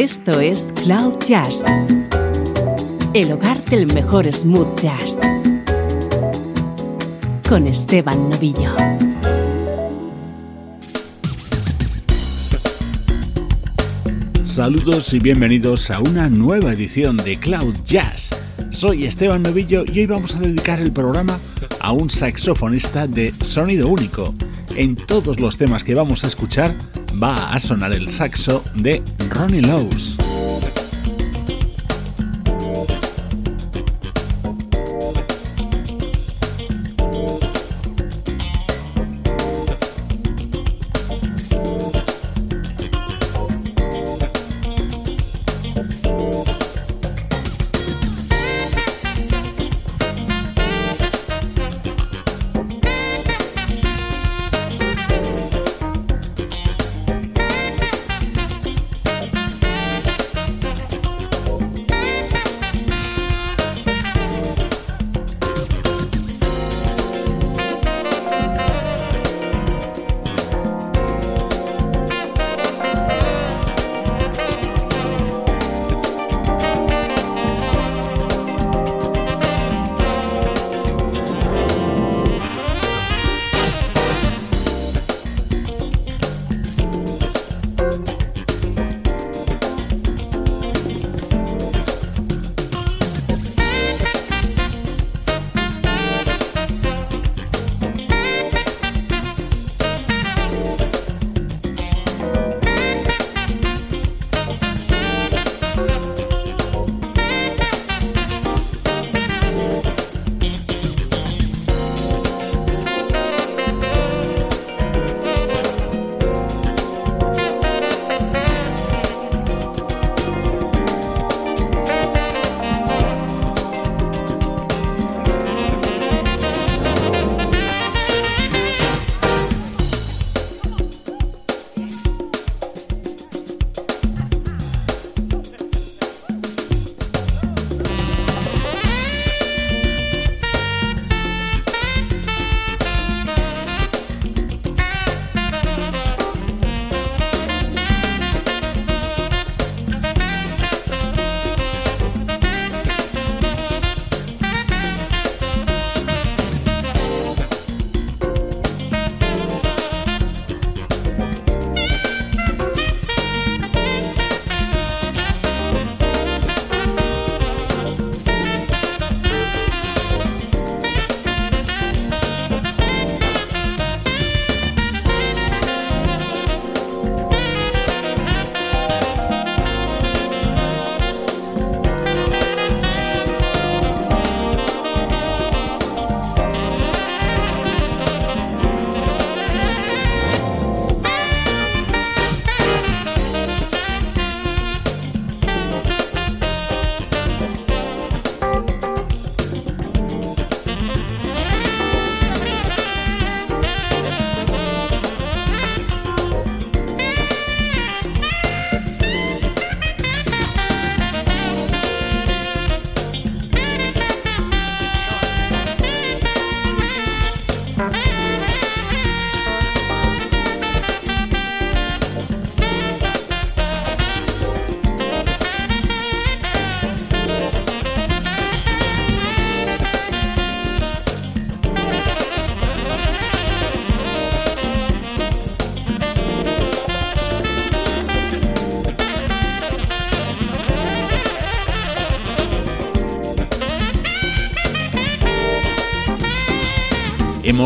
Esto es Cloud Jazz, el hogar del mejor smooth jazz, con Esteban Novillo. Saludos y bienvenidos a una nueva edición de Cloud Jazz. Soy Esteban Novillo y hoy vamos a dedicar el programa a un saxofonista de sonido único. En todos los temas que vamos a escuchar va a sonar el saxo de Ronnie Lowes.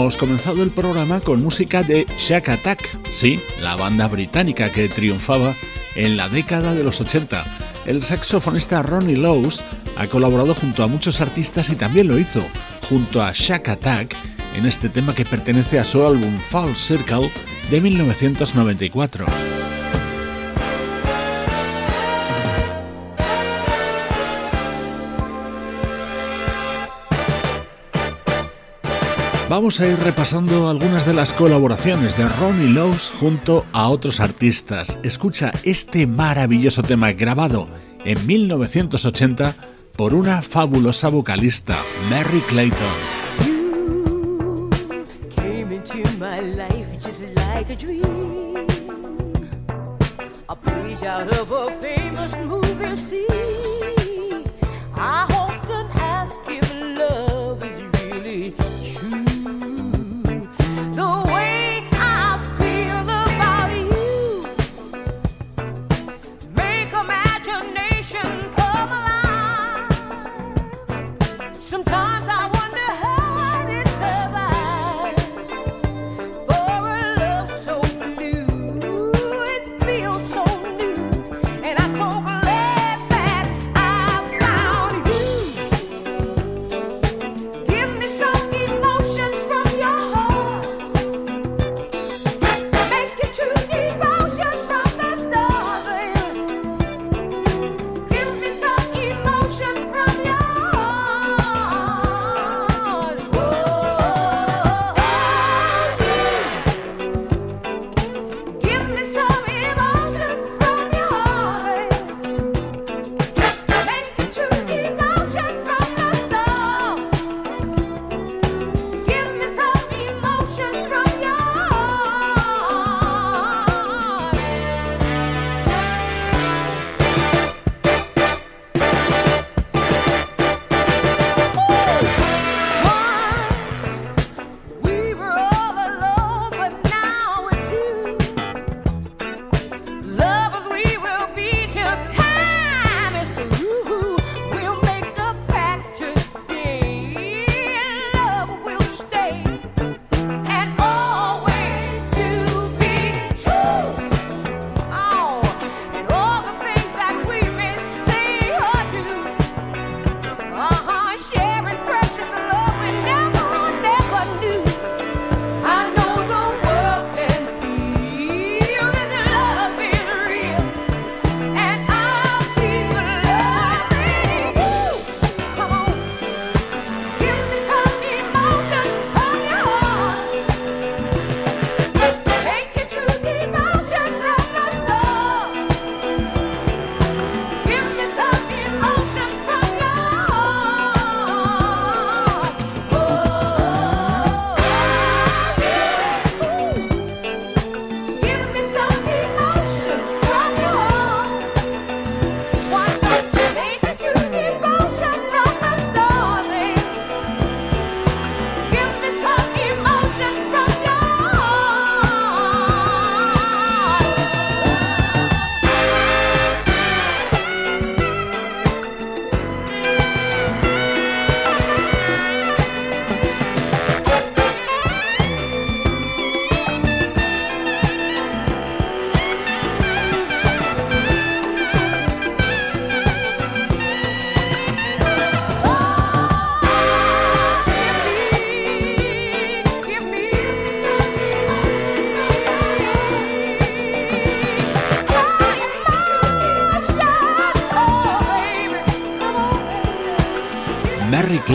Hemos comenzado el programa con música de Shack Attack, sí, la banda británica que triunfaba en la década de los 80. El saxofonista Ronnie Lowes ha colaborado junto a muchos artistas y también lo hizo junto a Shack Attack en este tema que pertenece a su álbum Fall Circle de 1994. Vamos a ir repasando algunas de las colaboraciones de Ronnie Lowes junto a otros artistas. Escucha este maravilloso tema grabado en 1980 por una fabulosa vocalista, Mary Clayton. Sometimes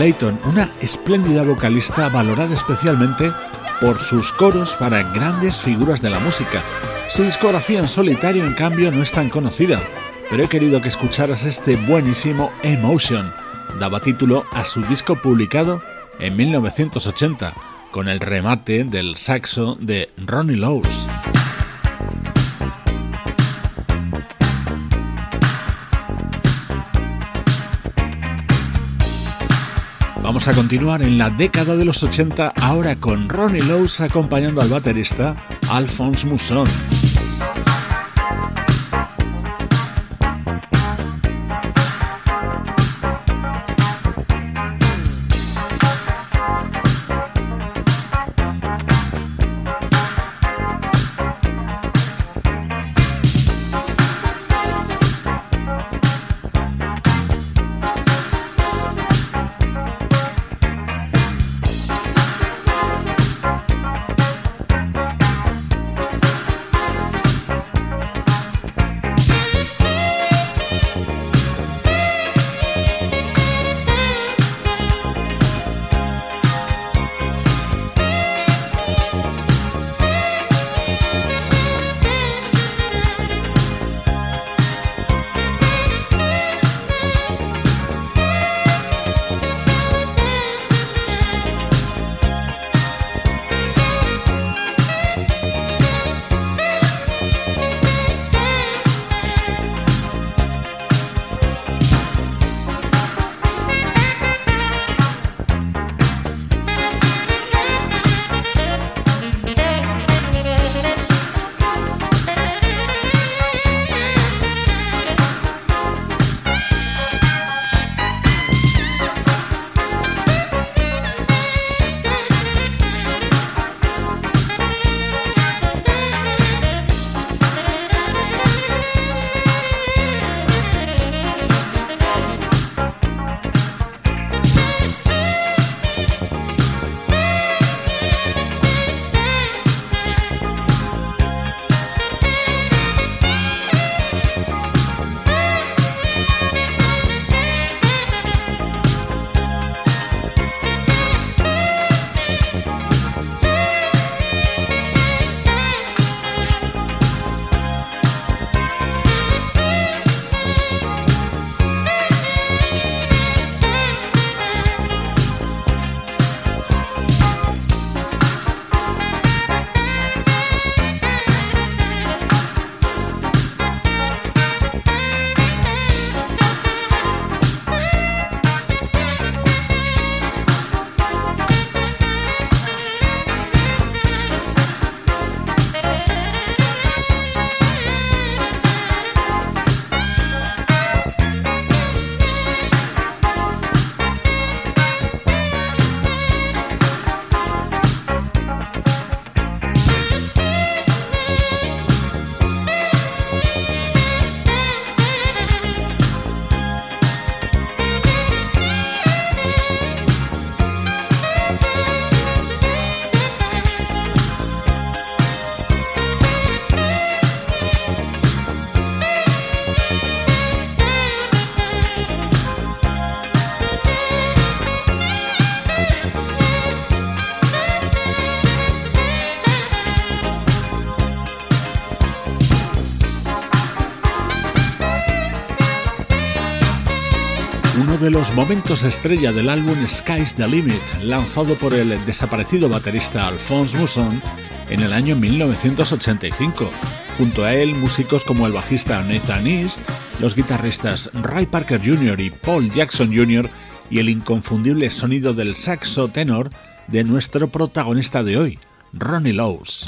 Clayton, una espléndida vocalista valorada especialmente por sus coros para grandes figuras de la música. Su discografía en solitario, en cambio, no es tan conocida, pero he querido que escucharas este buenísimo Emotion. Daba título a su disco publicado en 1980, con el remate del saxo de Ronnie Lowes. Vamos a continuar en la década de los 80 ahora con Ronnie Lowes acompañando al baterista Alphonse Mousson. Los momentos estrella del álbum Sky's the Limit, lanzado por el desaparecido baterista Alphonse Mousson en el año 1985. Junto a él, músicos como el bajista Nathan East, los guitarristas Ray Parker Jr. y Paul Jackson Jr. y el inconfundible sonido del saxo tenor de nuestro protagonista de hoy, Ronnie Lowes.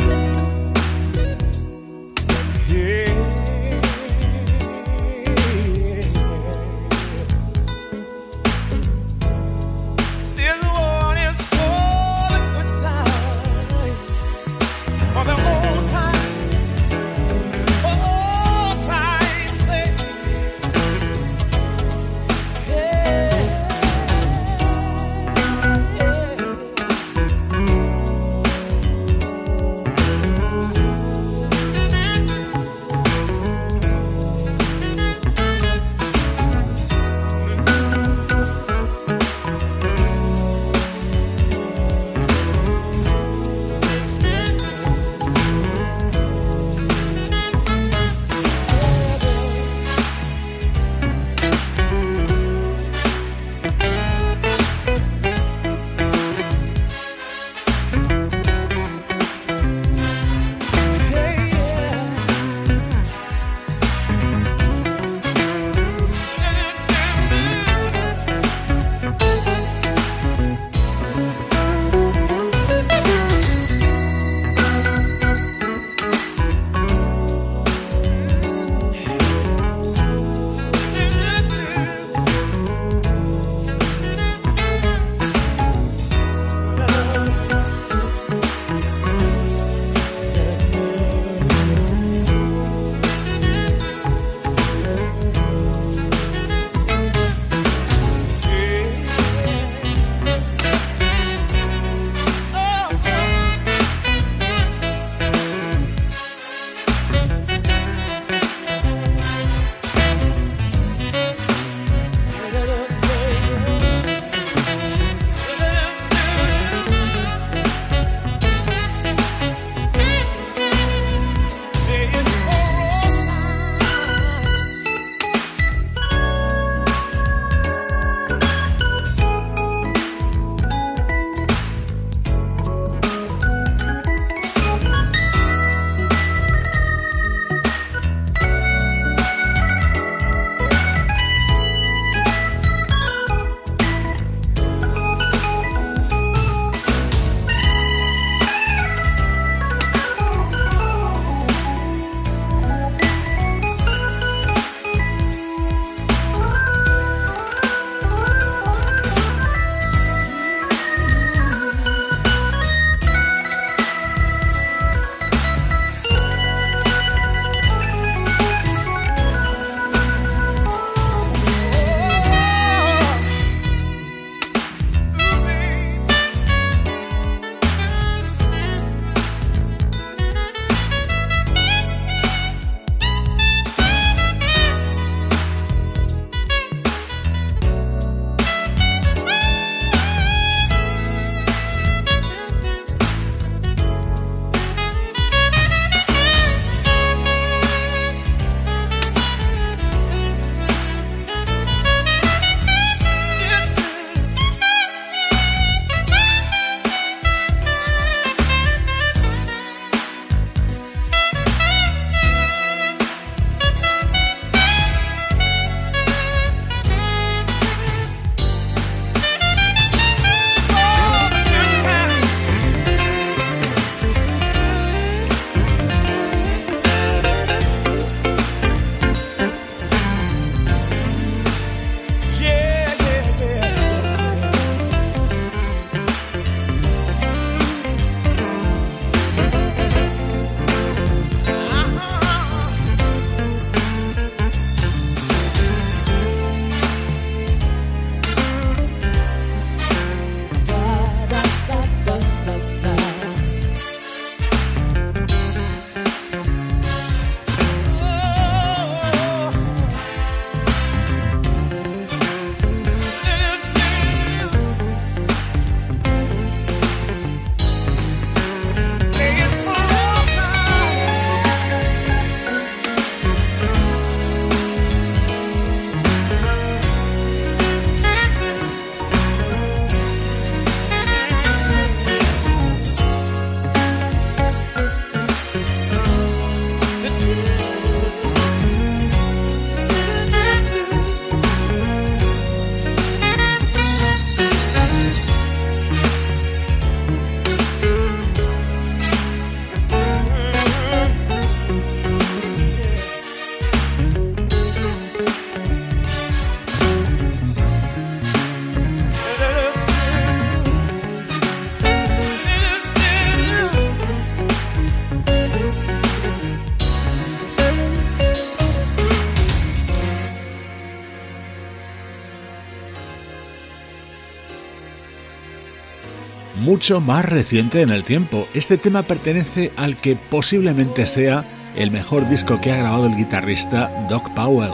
Mucho más reciente en el tiempo. Este tema pertenece al que posiblemente sea el mejor disco que ha grabado el guitarrista Doc Powell.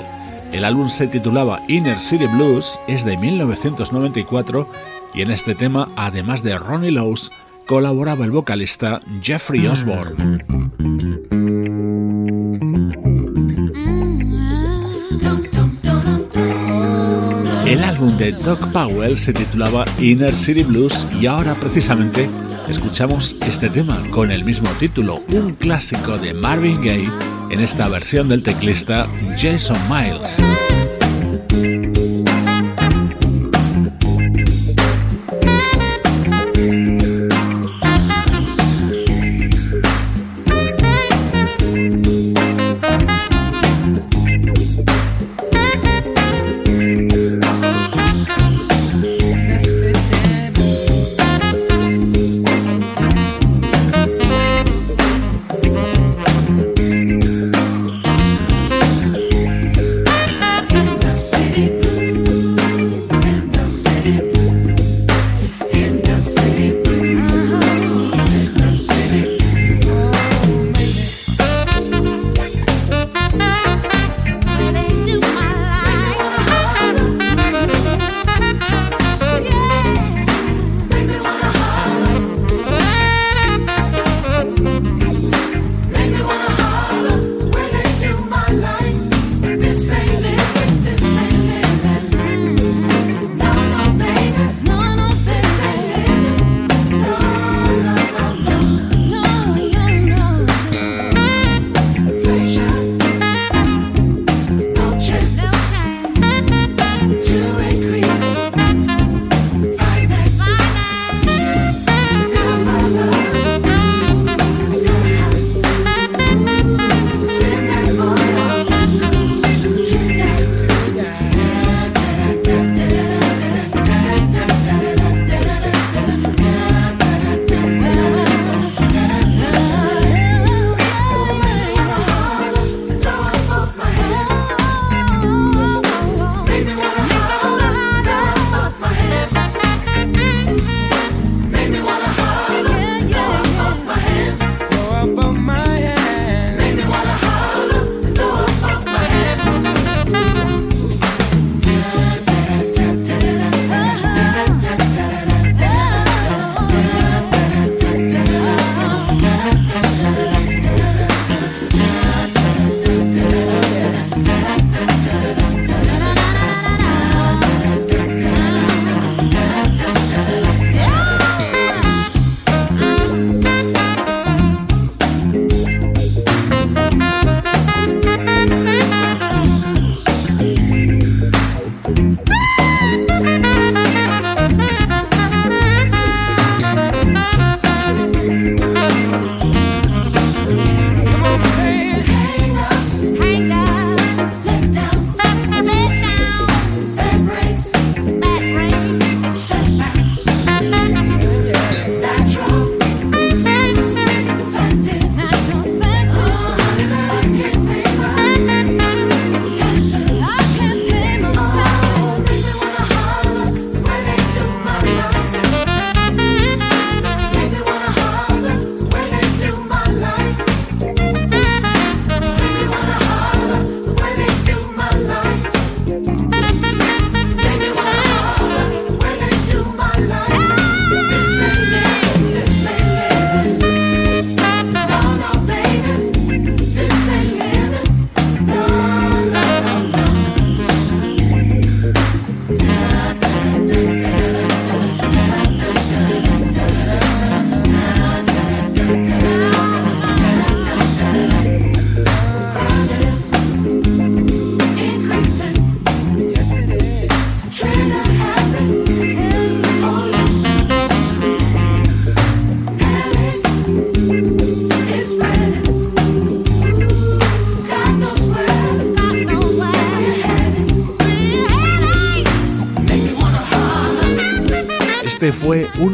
El álbum se titulaba Inner City Blues, es de 1994 y en este tema, además de Ronnie Lowes, colaboraba el vocalista Jeffrey Osborne. El álbum de Doc Powell se titulaba Inner City Blues y ahora precisamente escuchamos este tema con el mismo título, un clásico de Marvin Gaye en esta versión del teclista Jason Miles.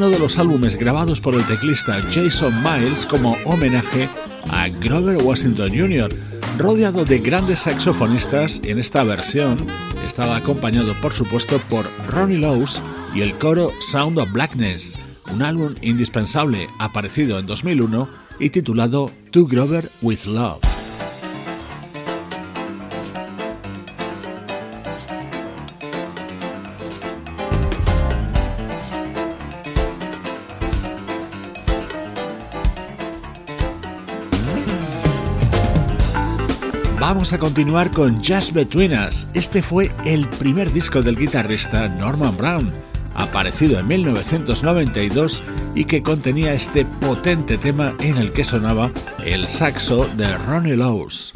Uno de los álbumes grabados por el teclista Jason Miles como homenaje a Grover Washington Jr. Rodeado de grandes saxofonistas, en esta versión estaba acompañado por supuesto por Ronnie Lowes y el coro Sound of Blackness, un álbum indispensable aparecido en 2001 y titulado To Grover with Love. A continuar con Just Between Us. Este fue el primer disco del guitarrista Norman Brown, aparecido en 1992 y que contenía este potente tema en el que sonaba el saxo de Ronnie Lowes.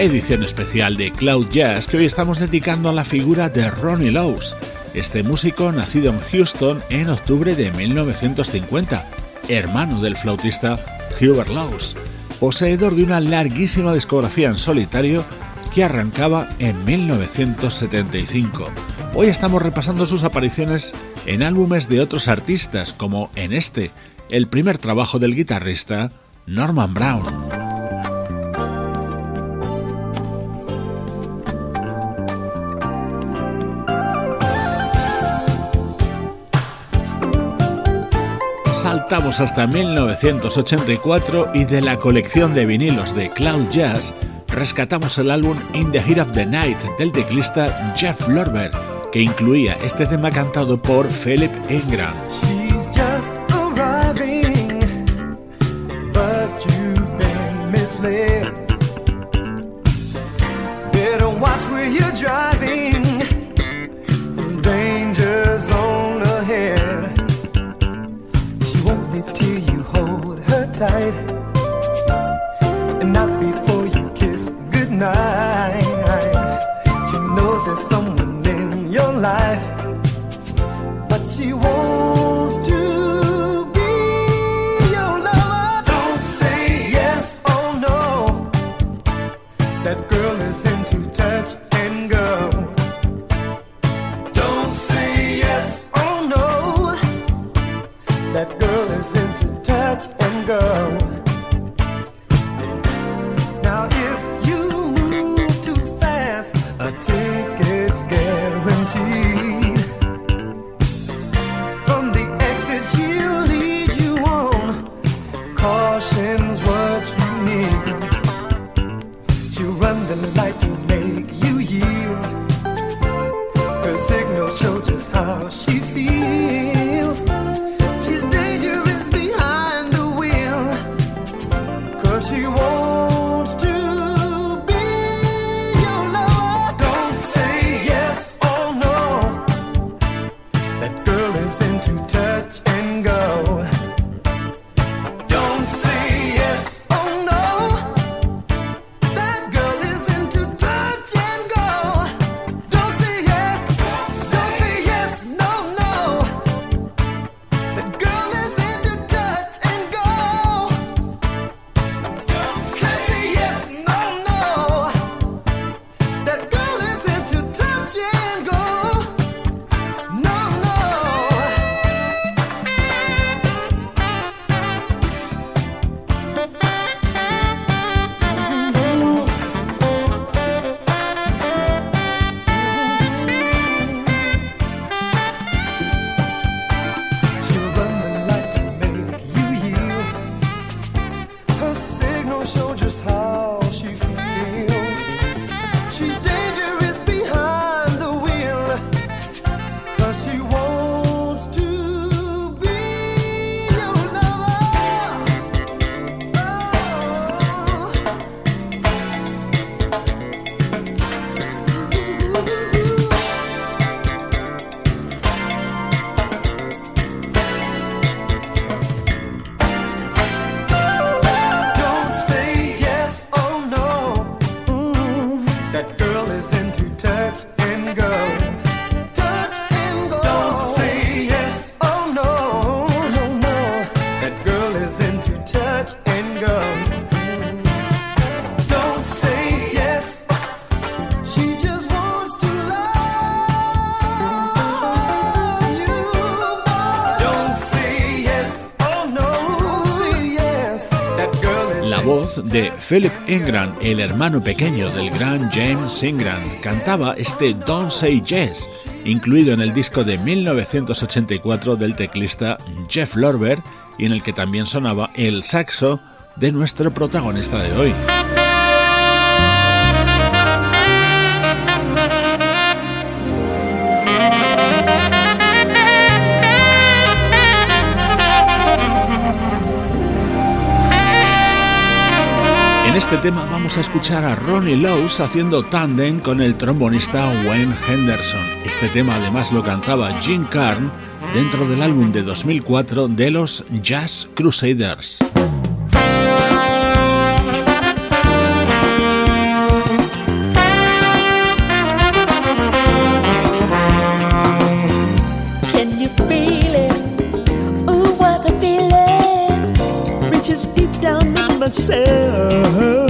Edición especial de Cloud Jazz que hoy estamos dedicando a la figura de Ronnie Lowes, este músico nacido en Houston en octubre de 1950, hermano del flautista Hubert Lowes, poseedor de una larguísima discografía en solitario que arrancaba en 1975. Hoy estamos repasando sus apariciones en álbumes de otros artistas, como en este, el primer trabajo del guitarrista Norman Brown. Hasta 1984 y de la colección de vinilos de Cloud Jazz rescatamos el álbum In the Heat of the Night del teclista Jeff Lorber, que incluía este tema cantado por Philip Ingram. night. She knows there's someone in your life, but she won't. Philip Ingram, el hermano pequeño del gran James Ingram, cantaba este Don't Say Yes, incluido en el disco de 1984 del teclista Jeff Lorber y en el que también sonaba el saxo de nuestro protagonista de hoy. En este tema vamos a escuchar a Ronnie Lowes haciendo tandem con el trombonista Wayne Henderson. Este tema además lo cantaba Jim Carn dentro del álbum de 2004 de los Jazz Crusaders. Myself.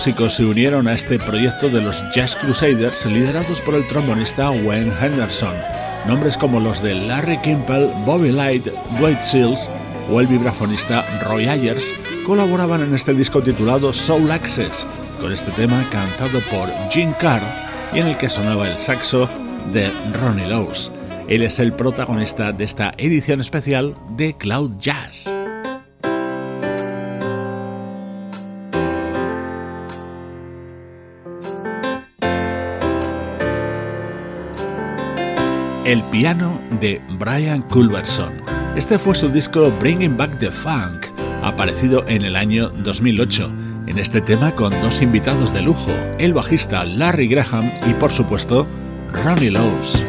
Músicos se unieron a este proyecto de los Jazz Crusaders liderados por el trombonista Wayne Henderson. Nombres como los de Larry Kimpel, Bobby Light, Dwight Seals o el vibrafonista Roy Ayers colaboraban en este disco titulado Soul Access, con este tema cantado por Gene Carr y en el que sonaba el saxo de Ronnie Lowes. Él es el protagonista de esta edición especial de Cloud Jazz. El piano de Brian Culberson. Este fue su disco Bringing Back the Funk, aparecido en el año 2008. En este tema con dos invitados de lujo, el bajista Larry Graham y por supuesto Ronnie Lowes.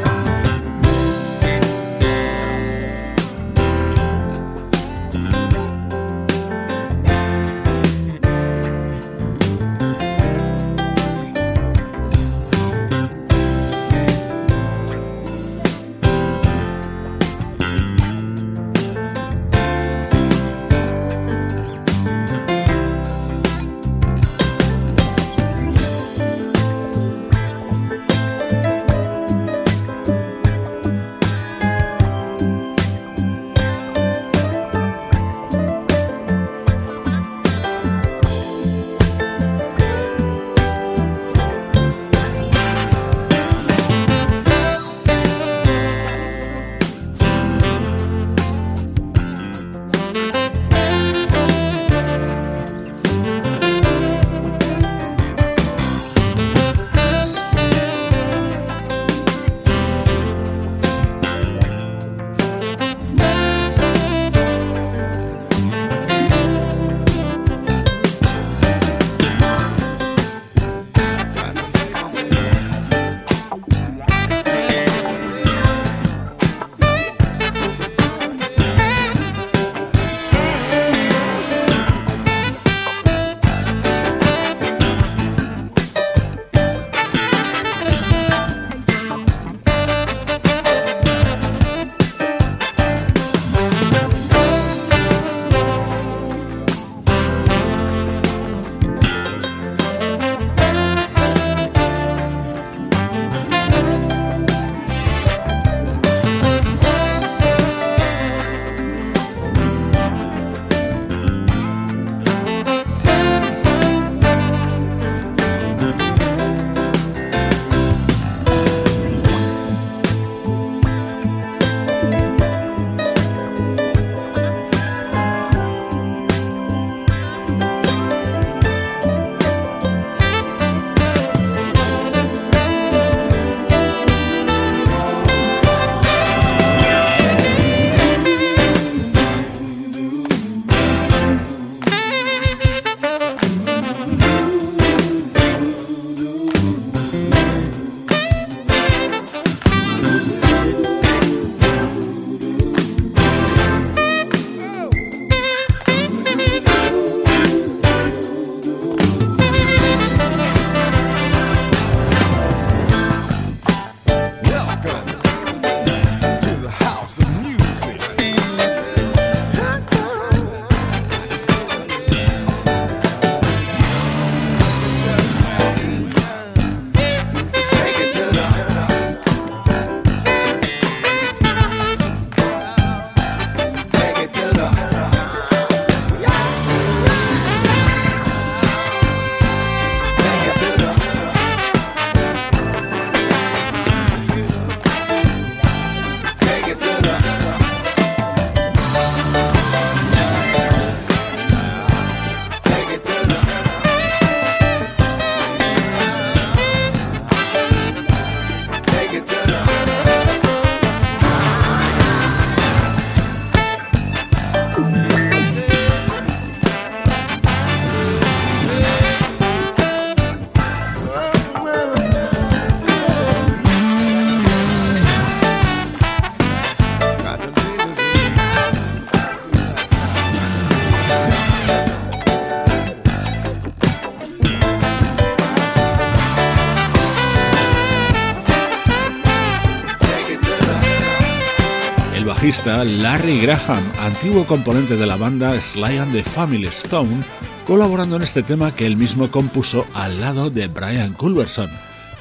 Larry Graham, antiguo componente de la banda Sly and the Family Stone, colaborando en este tema que él mismo compuso al lado de Brian Culverson.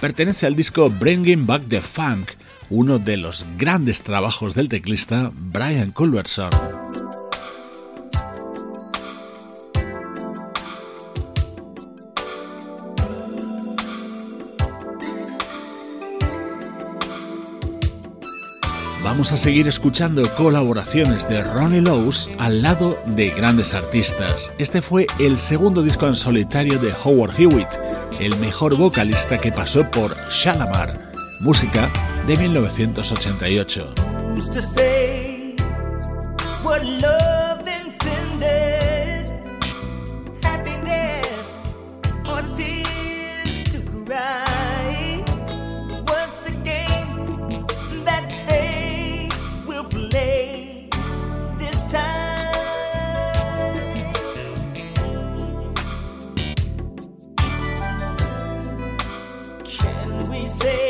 Pertenece al disco Bringing Back the Funk, uno de los grandes trabajos del teclista Brian Culverson. Vamos a seguir escuchando colaboraciones de Ronnie Lowes al lado de grandes artistas. Este fue el segundo disco en solitario de Howard Hewitt, el mejor vocalista que pasó por Shalamar. música de 1988. say.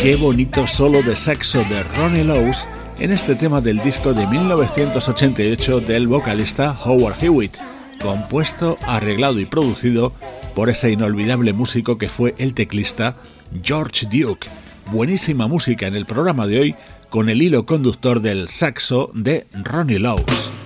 Qué bonito solo de saxo de Ronnie Lowes en este tema del disco de 1988 del vocalista Howard Hewitt, compuesto, arreglado y producido por ese inolvidable músico que fue el teclista George Duke. Buenísima música en el programa de hoy con el hilo conductor del saxo de Ronnie Lowes.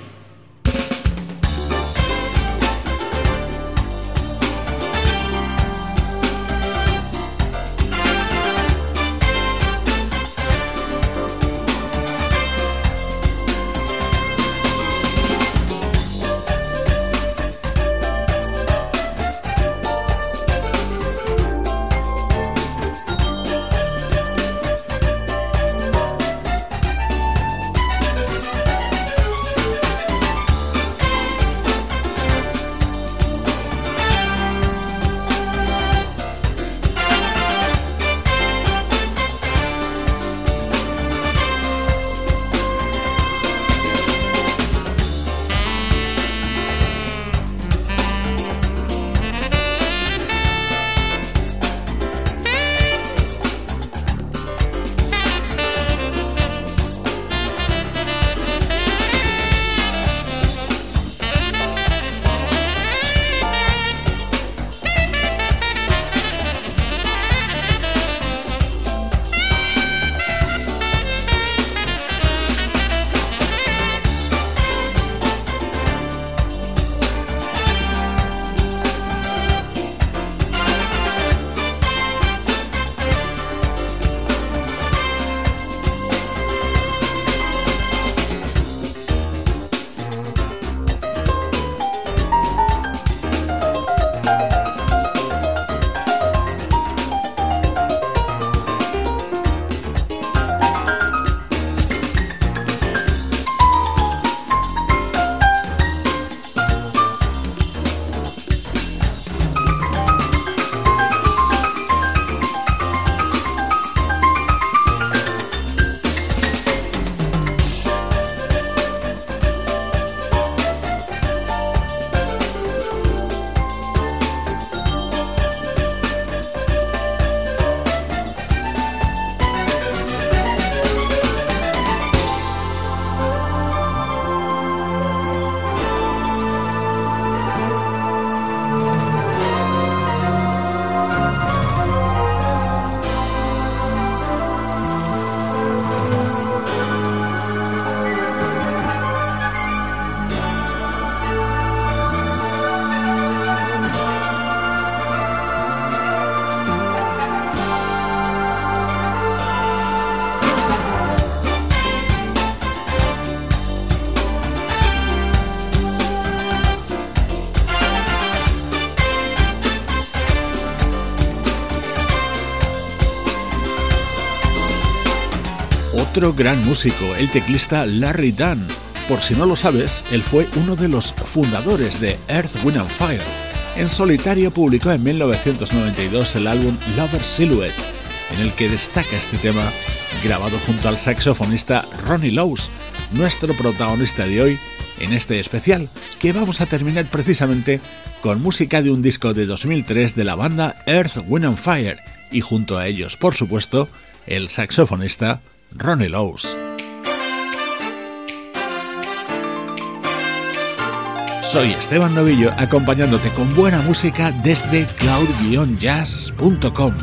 Otro gran músico, el teclista Larry Dunn. Por si no lo sabes, él fue uno de los fundadores de Earth, Wind and Fire. En solitario publicó en 1992 el álbum Lover Silhouette, en el que destaca este tema grabado junto al saxofonista Ronnie Lowes, nuestro protagonista de hoy en este especial, que vamos a terminar precisamente con música de un disco de 2003 de la banda Earth, Wind and Fire, y junto a ellos, por supuesto, el saxofonista Ronnie Lowes. Soy Esteban Novillo acompañándote con buena música desde cloud-jazz.com.